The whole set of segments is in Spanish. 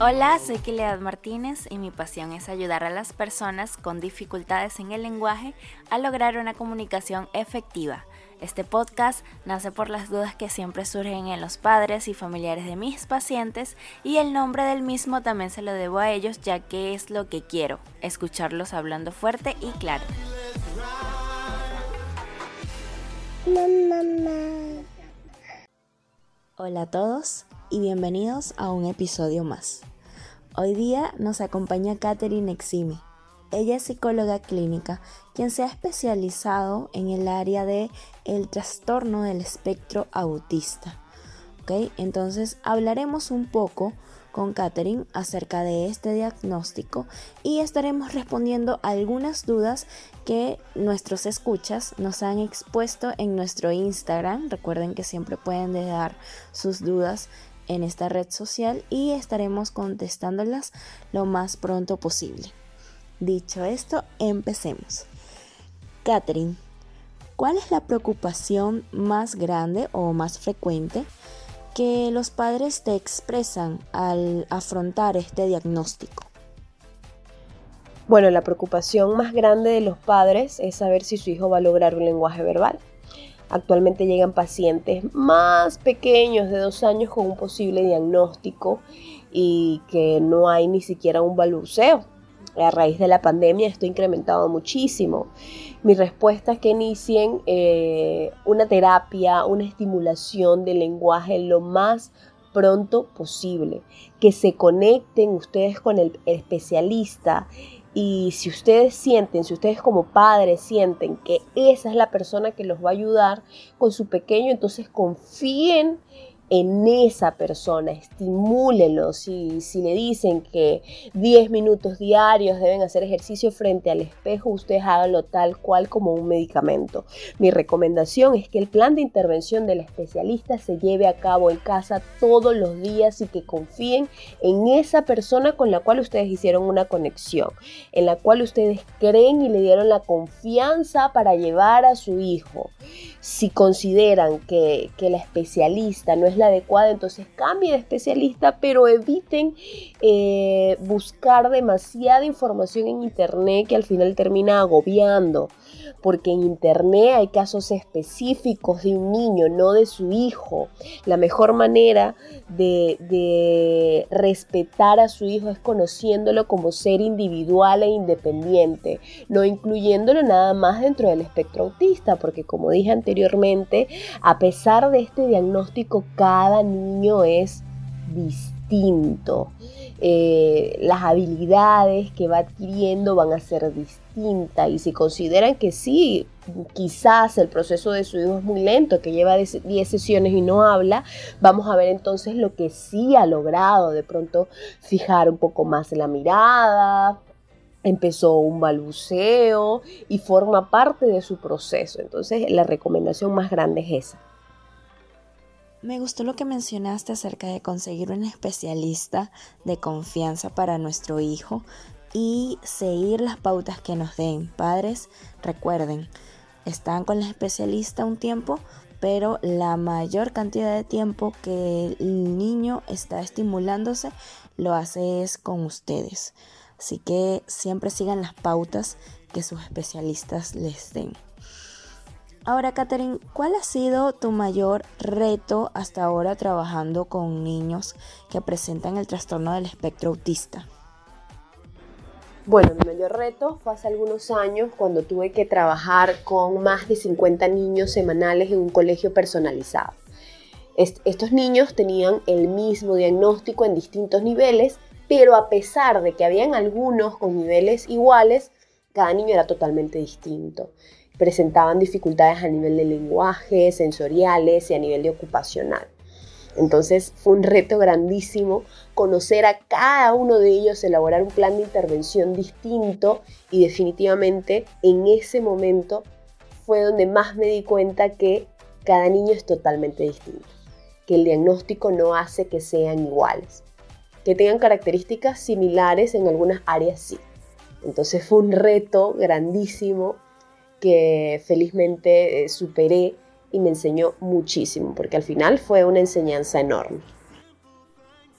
Hola, soy Kilead Martínez y mi pasión es ayudar a las personas con dificultades en el lenguaje a lograr una comunicación efectiva. Este podcast nace por las dudas que siempre surgen en los padres y familiares de mis pacientes y el nombre del mismo también se lo debo a ellos ya que es lo que quiero, escucharlos hablando fuerte y claro. Hola a todos y bienvenidos a un episodio más. Hoy día nos acompaña Katherine Eximi. Ella es psicóloga clínica, quien se ha especializado en el área de el trastorno del espectro autista. ¿Okay? Entonces hablaremos un poco con Katherine acerca de este diagnóstico y estaremos respondiendo algunas dudas que nuestros escuchas nos han expuesto en nuestro Instagram. Recuerden que siempre pueden dejar sus dudas en esta red social y estaremos contestándolas lo más pronto posible. Dicho esto, empecemos. Catherine, ¿cuál es la preocupación más grande o más frecuente que los padres te expresan al afrontar este diagnóstico? Bueno, la preocupación más grande de los padres es saber si su hijo va a lograr un lenguaje verbal. Actualmente llegan pacientes más pequeños de dos años con un posible diagnóstico y que no hay ni siquiera un balbuceo. A raíz de la pandemia esto ha incrementado muchísimo. Mi respuesta es que inicien eh, una terapia, una estimulación del lenguaje lo más pronto posible, que se conecten ustedes con el especialista y si ustedes sienten, si ustedes como padres sienten que esa es la persona que los va a ayudar con su pequeño, entonces confíen en esa persona, estimúlenlo. Si, si le dicen que 10 minutos diarios deben hacer ejercicio frente al espejo, ustedes háganlo tal cual como un medicamento. Mi recomendación es que el plan de intervención del especialista se lleve a cabo en casa todos los días y que confíen en esa persona con la cual ustedes hicieron una conexión, en la cual ustedes creen y le dieron la confianza para llevar a su hijo. Si consideran que, la especialista no es la adecuada, entonces cambie de especialista, pero eviten eh, buscar demasiada información en Internet que al final termina agobiando, porque en Internet hay casos específicos de un niño, no de su hijo. La mejor manera de, respetar a su hijo es conociéndolo como ser individual e independiente, no incluyéndolo nada más dentro del espectro autista, porque como dije anteriormente, a pesar de este diagnóstico, cada niño es distinto. Eh, las habilidades que va adquiriendo van a ser distintas y si consideran que sí, quizás el proceso de su hijo es muy lento, que lleva 10 sesiones y no habla, vamos a ver entonces lo que sí ha logrado, de pronto fijar un poco más la mirada, empezó un balbuceo y forma parte de su proceso. Entonces la recomendación más grande es esa. Me gustó lo que mencionaste acerca de conseguir un especialista de confianza para nuestro hijo y seguir las pautas que nos den. Padres, recuerden, están con el especialista un tiempo, pero la mayor cantidad de tiempo que el niño está estimulándose lo hace es con ustedes. Así que siempre sigan las pautas que sus especialistas les den. Ahora, Catherine, ¿cuál ha sido tu mayor reto hasta ahora trabajando con niños que presentan el trastorno del espectro autista? Bueno, mi mayor reto fue hace algunos años cuando tuve que trabajar con más de 50 niños semanales en un colegio personalizado. estos niños tenían el mismo diagnóstico en distintos niveles, pero a pesar de que habían algunos con niveles iguales, cada niño era totalmente distinto presentaban dificultades a nivel de lenguaje, sensoriales y a nivel de ocupacional. Entonces fue un reto grandísimo conocer a cada uno de ellos, elaborar un plan de intervención distinto y definitivamente en ese momento fue donde más me di cuenta que cada niño es totalmente distinto, que el diagnóstico no hace que sean iguales que tengan características similares en algunas áreas sí. Entonces fue un reto grandísimo que felizmente eh, superé y me enseñó muchísimo, porque al final fue una enseñanza enorme.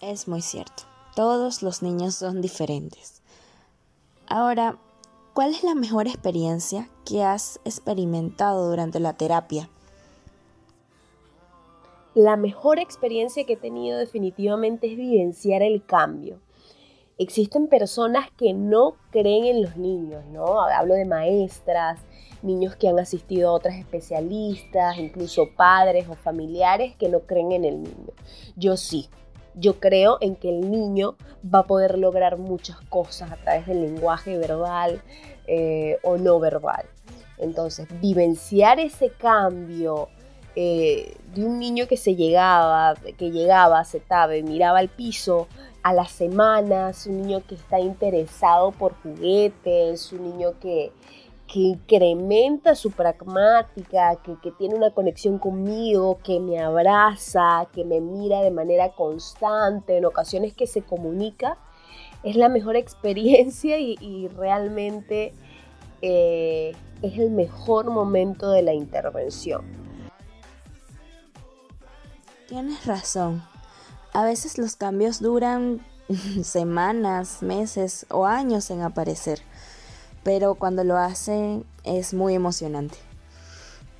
Es muy cierto, todos los niños son diferentes. Ahora, ¿cuál es la mejor experiencia que has experimentado durante la terapia? La mejor experiencia que he tenido definitivamente es vivenciar el cambio. Existen personas que no creen en los niños, ¿no? Hablo de maestras, niños que han asistido a otras especialistas, incluso padres o familiares que no creen en el niño. Yo sí, yo creo en que el niño va a poder lograr muchas cosas a través del lenguaje verbal eh, o no verbal. Entonces, vivenciar ese cambio eh, de un niño que se llegaba, que llegaba, se tabe, miraba al piso a las semanas, un niño que está interesado por juguetes, un niño que, que incrementa su pragmática, que, tiene una conexión conmigo, que me abraza, que me mira de manera constante, en ocasiones que se comunica, es la mejor experiencia y, realmente eh, es el mejor momento de la intervención. Tienes razón. A veces los cambios duran semanas, meses o años en aparecer pero cuando lo hacen es muy emocionante.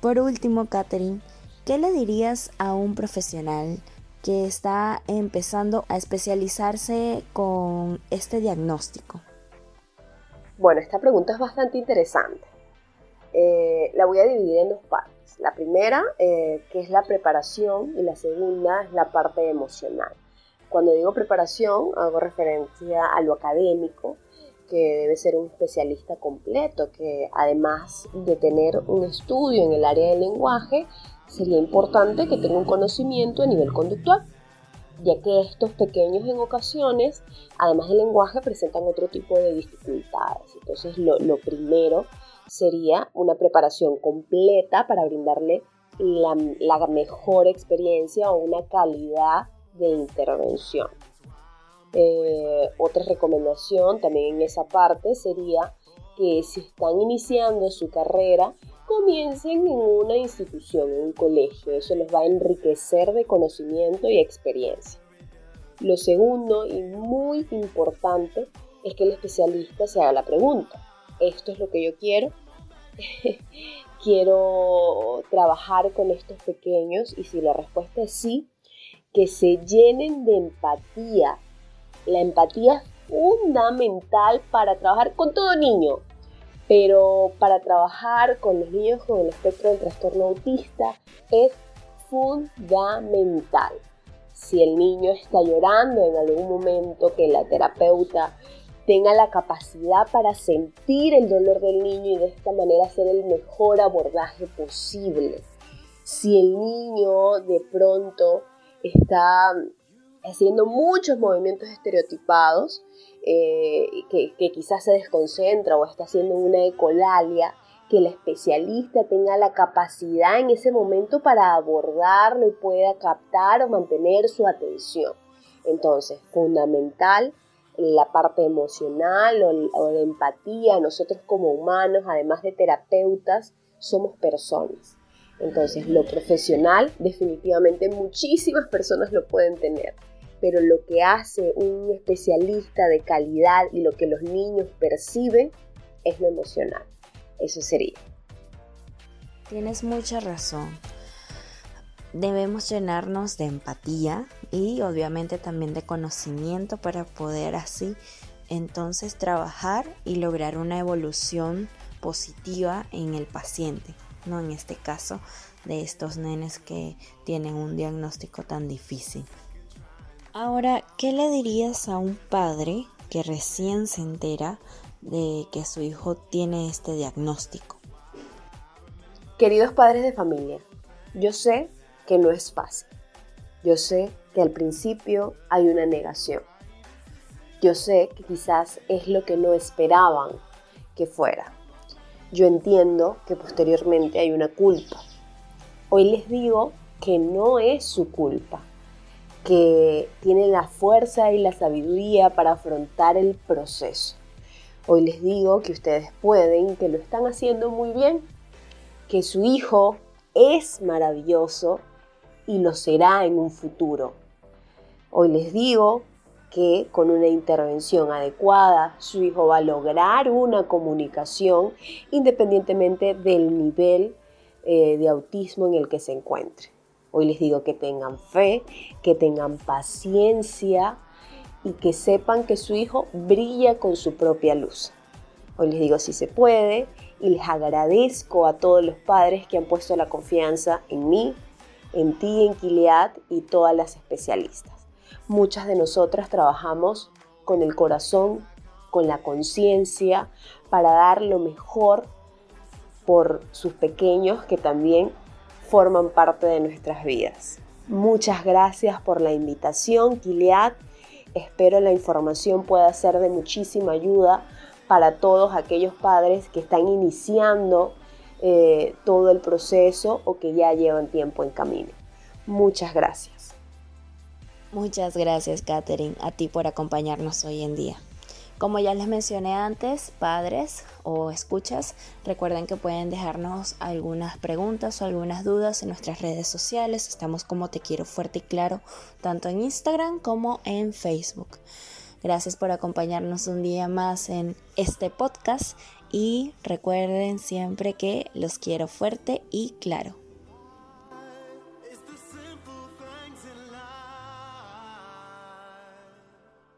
Por último, Katherine, ¿qué le dirías a un profesional que está empezando a especializarse con este diagnóstico? Bueno, esta pregunta es bastante interesante. Eh, la voy a dividir en dos partes. La primera, eh, que es la preparación, y la segunda es la parte emocional. Cuando digo preparación, hago referencia a lo académico, que debe ser un especialista completo, que además de tener un estudio en el área del lenguaje, sería importante que tenga un conocimiento a nivel conductual, ya que estos pequeños en ocasiones, además del lenguaje, presentan otro tipo de dificultades. Entonces, lo, primero sería una preparación completa para brindarle la, mejor experiencia o una calidad de intervención. Eh, otra recomendación también en esa parte sería que si están iniciando su carrera, comiencen en una institución, en un colegio. Eso les va a enriquecer de conocimiento y experiencia. Lo segundo y muy importante es que el especialista se haga la pregunta. ¿Esto es lo que yo quiero? quiero trabajar con estos pequeños y si la respuesta es sí, que se llenen de empatía la empatía es fundamental para trabajar con todo niño, pero para trabajar con los niños con el espectro del trastorno autista es fundamental. Si el niño está llorando en algún momento, que la terapeuta tenga la capacidad para sentir el dolor del niño y de esta manera hacer el mejor abordaje posible. Si el niño de pronto está haciendo muchos movimientos estereotipados, eh, que, quizás se desconcentra o está haciendo una ecolalia, que el especialista tenga la capacidad en ese momento para abordarlo y pueda captar o mantener su atención. Entonces, fundamental la parte emocional o, o de empatía. Nosotros como humanos, además de terapeutas, somos personas. Entonces, lo profesional, definitivamente muchísimas personas lo pueden tener pero lo que hace un especialista de calidad y lo que los niños perciben es lo emocional. Eso sería. Tienes mucha razón. Debemos llenarnos de empatía y obviamente también de conocimiento para poder así entonces trabajar y lograr una evolución positiva en el paciente, no en este caso de estos nenes que tienen un diagnóstico tan difícil. Ahora, ¿qué le dirías a un padre que recién se entera de que su hijo tiene este diagnóstico? Queridos padres de familia, yo sé que no es fácil. Yo sé que al principio hay una negación. Yo sé que quizás es lo que no esperaban que fuera. Yo entiendo que posteriormente hay una culpa. Hoy les digo que no es su culpa que tienen la fuerza y la sabiduría para afrontar el proceso. Hoy les digo que ustedes pueden, que lo están haciendo muy bien, que su hijo es maravilloso y lo será en un futuro. Hoy les digo que con una intervención adecuada su hijo va a lograr una comunicación independientemente del nivel eh, de autismo en el que se encuentre. Hoy les digo que tengan fe, que tengan paciencia y que sepan que su hijo brilla con su propia luz. Hoy les digo si se puede y les agradezco a todos los padres que han puesto la confianza en mí, en ti, en Kiliat y todas las especialistas. Muchas de nosotras trabajamos con el corazón, con la conciencia, para dar lo mejor por sus pequeños que también forman parte de nuestras vidas. Muchas gracias por la invitación, Kiliat. Espero la información pueda ser de muchísima ayuda para todos aquellos padres que están iniciando eh, todo el proceso o que ya llevan tiempo en camino. Muchas gracias. Muchas gracias, Katherine, a ti por acompañarnos hoy en día. Como ya les mencioné antes, padres o escuchas, recuerden que pueden dejarnos algunas preguntas o algunas dudas en nuestras redes sociales. Estamos como Te Quiero Fuerte y Claro, tanto en Instagram como en Facebook. Gracias por acompañarnos un día más en este podcast y recuerden siempre que los quiero fuerte y claro.